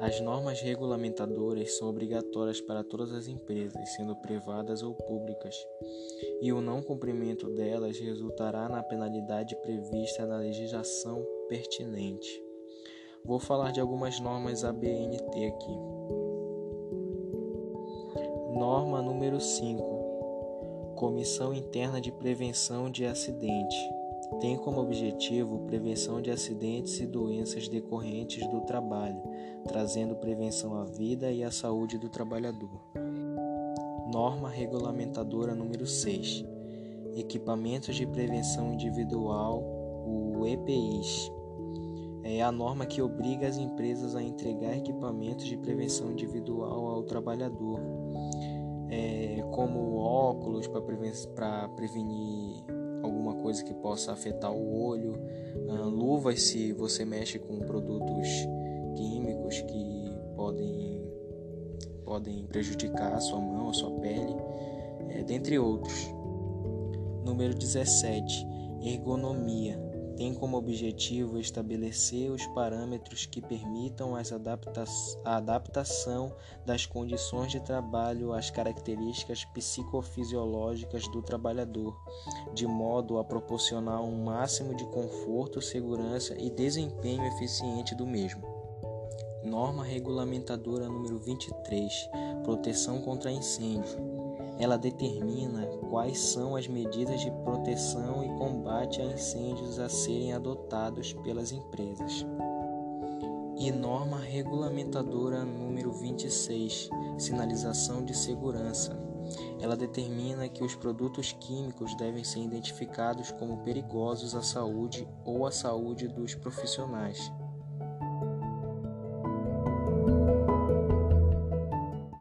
As normas regulamentadoras são obrigatórias para todas as empresas, sendo privadas ou públicas, e o não cumprimento delas resultará na penalidade prevista na legislação pertinente. Vou falar de algumas normas ABNT aqui. Norma número 5. Comissão Interna de Prevenção de Acidente. Tem como objetivo prevenção de acidentes e doenças decorrentes do trabalho, trazendo prevenção à vida e à saúde do trabalhador. Norma regulamentadora número 6. Equipamentos de prevenção individual, o EPIs é a norma que obriga as empresas a entregar equipamentos de prevenção individual ao trabalhador, é, como óculos para prevenir alguma coisa que possa afetar o olho, uh, luvas se você mexe com produtos químicos que podem, podem prejudicar a sua mão, a sua pele, é, dentre outros. Número 17. Ergonomia tem como objetivo estabelecer os parâmetros que permitam adapta a adaptação das condições de trabalho às características psicofisiológicas do trabalhador, de modo a proporcionar um máximo de conforto, segurança e desempenho eficiente do mesmo. Norma regulamentadora número 23: Proteção contra incêndio ela determina quais são as medidas de proteção e combate a incêndios a serem adotados pelas empresas. E norma regulamentadora número 26, sinalização de segurança. Ela determina que os produtos químicos devem ser identificados como perigosos à saúde ou à saúde dos profissionais.